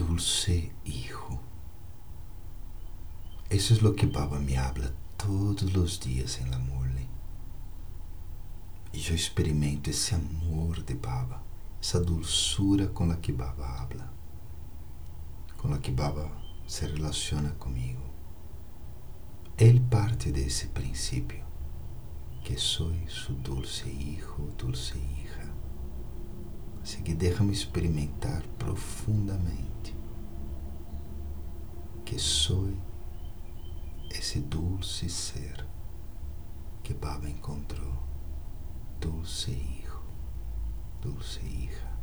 dulce hijo. Eso es lo que Baba me habla todos los días en la mole. E eu experimento esse amor de Baba, essa dulçura com la que Baba habla, com la que Baba se relaciona comigo. Ele parte desse princípio, que sou su dulce hijo, dulce hija. Deixa-me experimentar profundamente que sou esse dulce ser que Baba encontrou. dulce hijo, dulce hija.